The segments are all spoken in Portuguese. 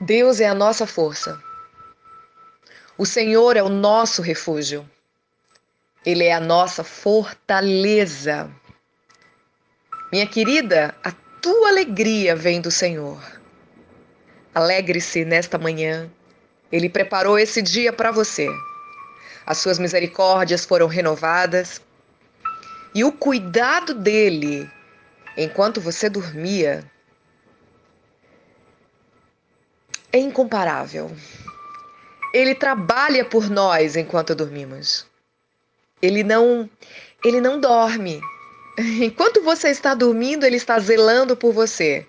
Deus é a nossa força. O Senhor é o nosso refúgio. Ele é a nossa fortaleza. Minha querida, a tua alegria vem do Senhor. Alegre-se nesta manhã. Ele preparou esse dia para você. As suas misericórdias foram renovadas e o cuidado dele enquanto você dormia é incomparável. Ele trabalha por nós enquanto dormimos. Ele não ele não dorme. Enquanto você está dormindo, ele está zelando por você,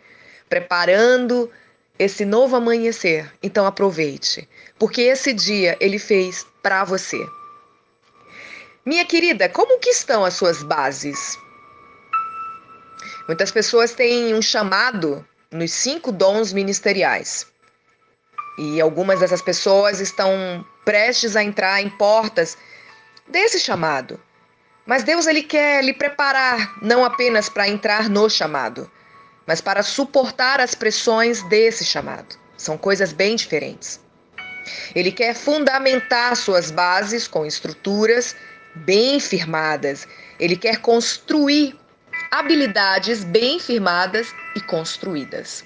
preparando esse novo amanhecer. Então aproveite, porque esse dia ele fez para você. Minha querida, como que estão as suas bases? Muitas pessoas têm um chamado nos cinco dons ministeriais. E algumas dessas pessoas estão prestes a entrar em portas desse chamado. Mas Deus ele quer lhe preparar não apenas para entrar no chamado, mas para suportar as pressões desse chamado. São coisas bem diferentes. Ele quer fundamentar suas bases com estruturas bem firmadas. Ele quer construir habilidades bem firmadas e construídas.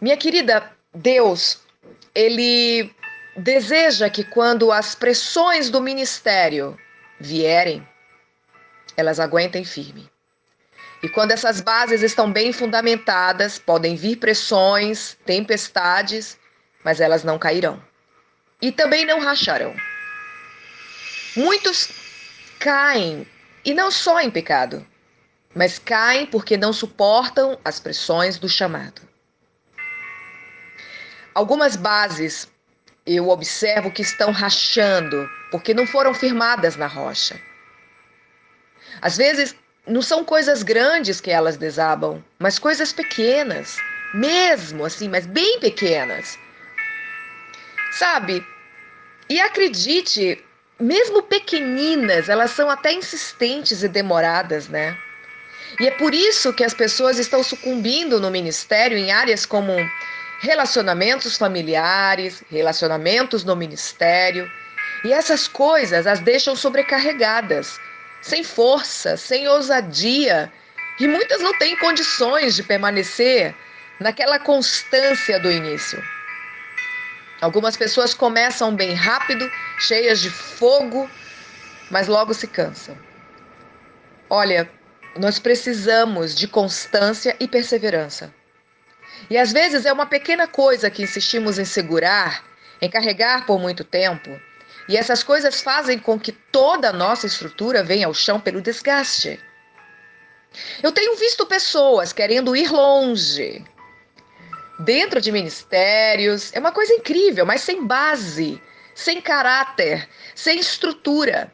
Minha querida, Deus, ele deseja que quando as pressões do ministério vierem, elas aguentem firme. E quando essas bases estão bem fundamentadas, podem vir pressões, tempestades, mas elas não cairão. E também não racharão. Muitos caem, e não só em pecado, mas caem porque não suportam as pressões do chamado. Algumas bases eu observo que estão rachando porque não foram firmadas na rocha. Às vezes, não são coisas grandes que elas desabam, mas coisas pequenas, mesmo assim, mas bem pequenas. Sabe? E acredite, mesmo pequeninas, elas são até insistentes e demoradas, né? E é por isso que as pessoas estão sucumbindo no ministério em áreas como relacionamentos familiares, relacionamentos no ministério. E essas coisas as deixam sobrecarregadas, sem força, sem ousadia. E muitas não têm condições de permanecer naquela constância do início. Algumas pessoas começam bem rápido, cheias de fogo, mas logo se cansam. Olha, nós precisamos de constância e perseverança. E às vezes é uma pequena coisa que insistimos em segurar, em carregar por muito tempo, e essas coisas fazem com que toda a nossa estrutura venha ao chão pelo desgaste. Eu tenho visto pessoas querendo ir longe, dentro de ministérios. É uma coisa incrível, mas sem base, sem caráter, sem estrutura.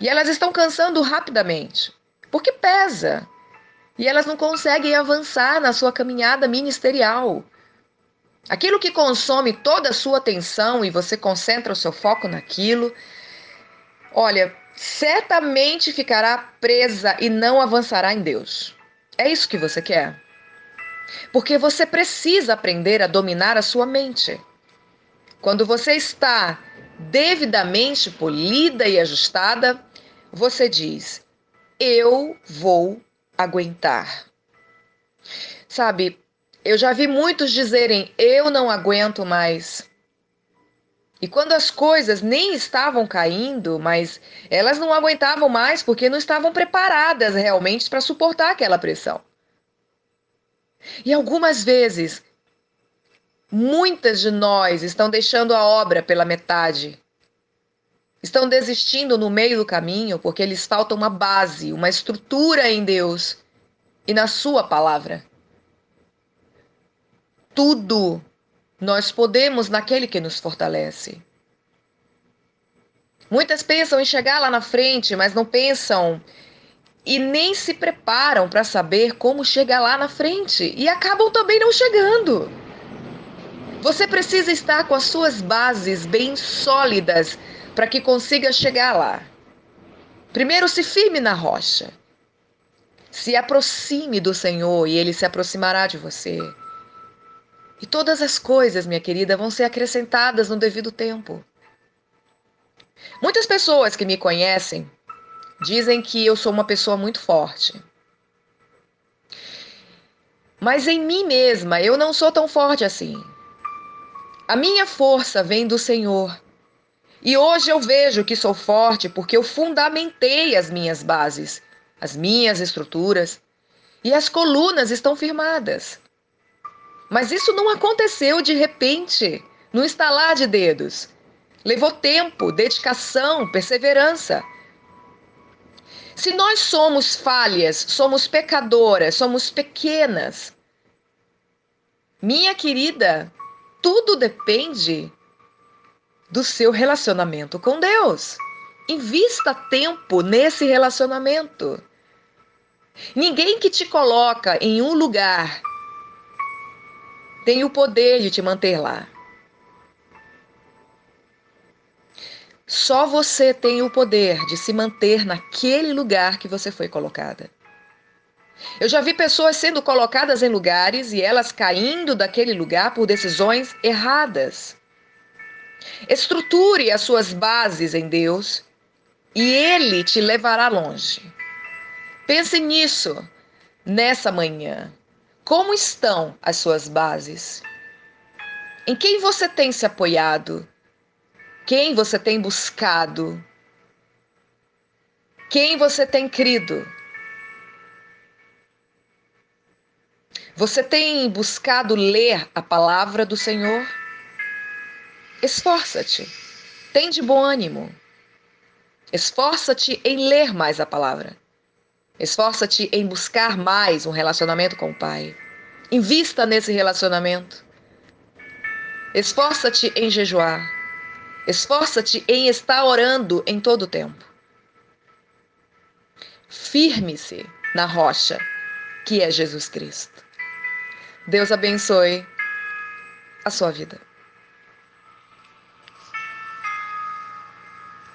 E elas estão cansando rapidamente, porque pesa. E elas não conseguem avançar na sua caminhada ministerial. Aquilo que consome toda a sua atenção e você concentra o seu foco naquilo, olha, certamente ficará presa e não avançará em Deus. É isso que você quer? Porque você precisa aprender a dominar a sua mente. Quando você está devidamente polida e ajustada, você diz: Eu vou aguentar. Sabe, eu já vi muitos dizerem: Eu não aguento mais. E quando as coisas nem estavam caindo, mas elas não aguentavam mais porque não estavam preparadas realmente para suportar aquela pressão. E algumas vezes, muitas de nós estão deixando a obra pela metade. Estão desistindo no meio do caminho porque lhes falta uma base, uma estrutura em Deus e na Sua palavra. Tudo nós podemos naquele que nos fortalece. Muitas pensam em chegar lá na frente, mas não pensam e nem se preparam para saber como chegar lá na frente e acabam também não chegando. Você precisa estar com as suas bases bem sólidas para que consiga chegar lá. Primeiro, se firme na rocha. Se aproxime do Senhor e ele se aproximará de você. E todas as coisas, minha querida, vão ser acrescentadas no devido tempo. Muitas pessoas que me conhecem dizem que eu sou uma pessoa muito forte. Mas em mim mesma eu não sou tão forte assim. A minha força vem do Senhor. E hoje eu vejo que sou forte porque eu fundamentei as minhas bases, as minhas estruturas, e as colunas estão firmadas. Mas isso não aconteceu de repente, no estalar de dedos. Levou tempo, dedicação, perseverança. Se nós somos falhas, somos pecadoras, somos pequenas, minha querida, tudo depende do seu relacionamento com Deus. Invista tempo nesse relacionamento. Ninguém que te coloca em um lugar tem o poder de te manter lá. Só você tem o poder de se manter naquele lugar que você foi colocada. Eu já vi pessoas sendo colocadas em lugares e elas caindo daquele lugar por decisões erradas. Estruture as suas bases em Deus e Ele te levará longe. Pense nisso nessa manhã. Como estão as suas bases? Em quem você tem se apoiado? Quem você tem buscado? Quem você tem crido? Você tem buscado ler a palavra do Senhor? Esforça-te, tem de bom ânimo. Esforça-te em ler mais a palavra. Esforça-te em buscar mais um relacionamento com o Pai. Invista nesse relacionamento. Esforça-te em jejuar. Esforça-te em estar orando em todo o tempo. Firme-se na rocha, que é Jesus Cristo. Deus abençoe a sua vida.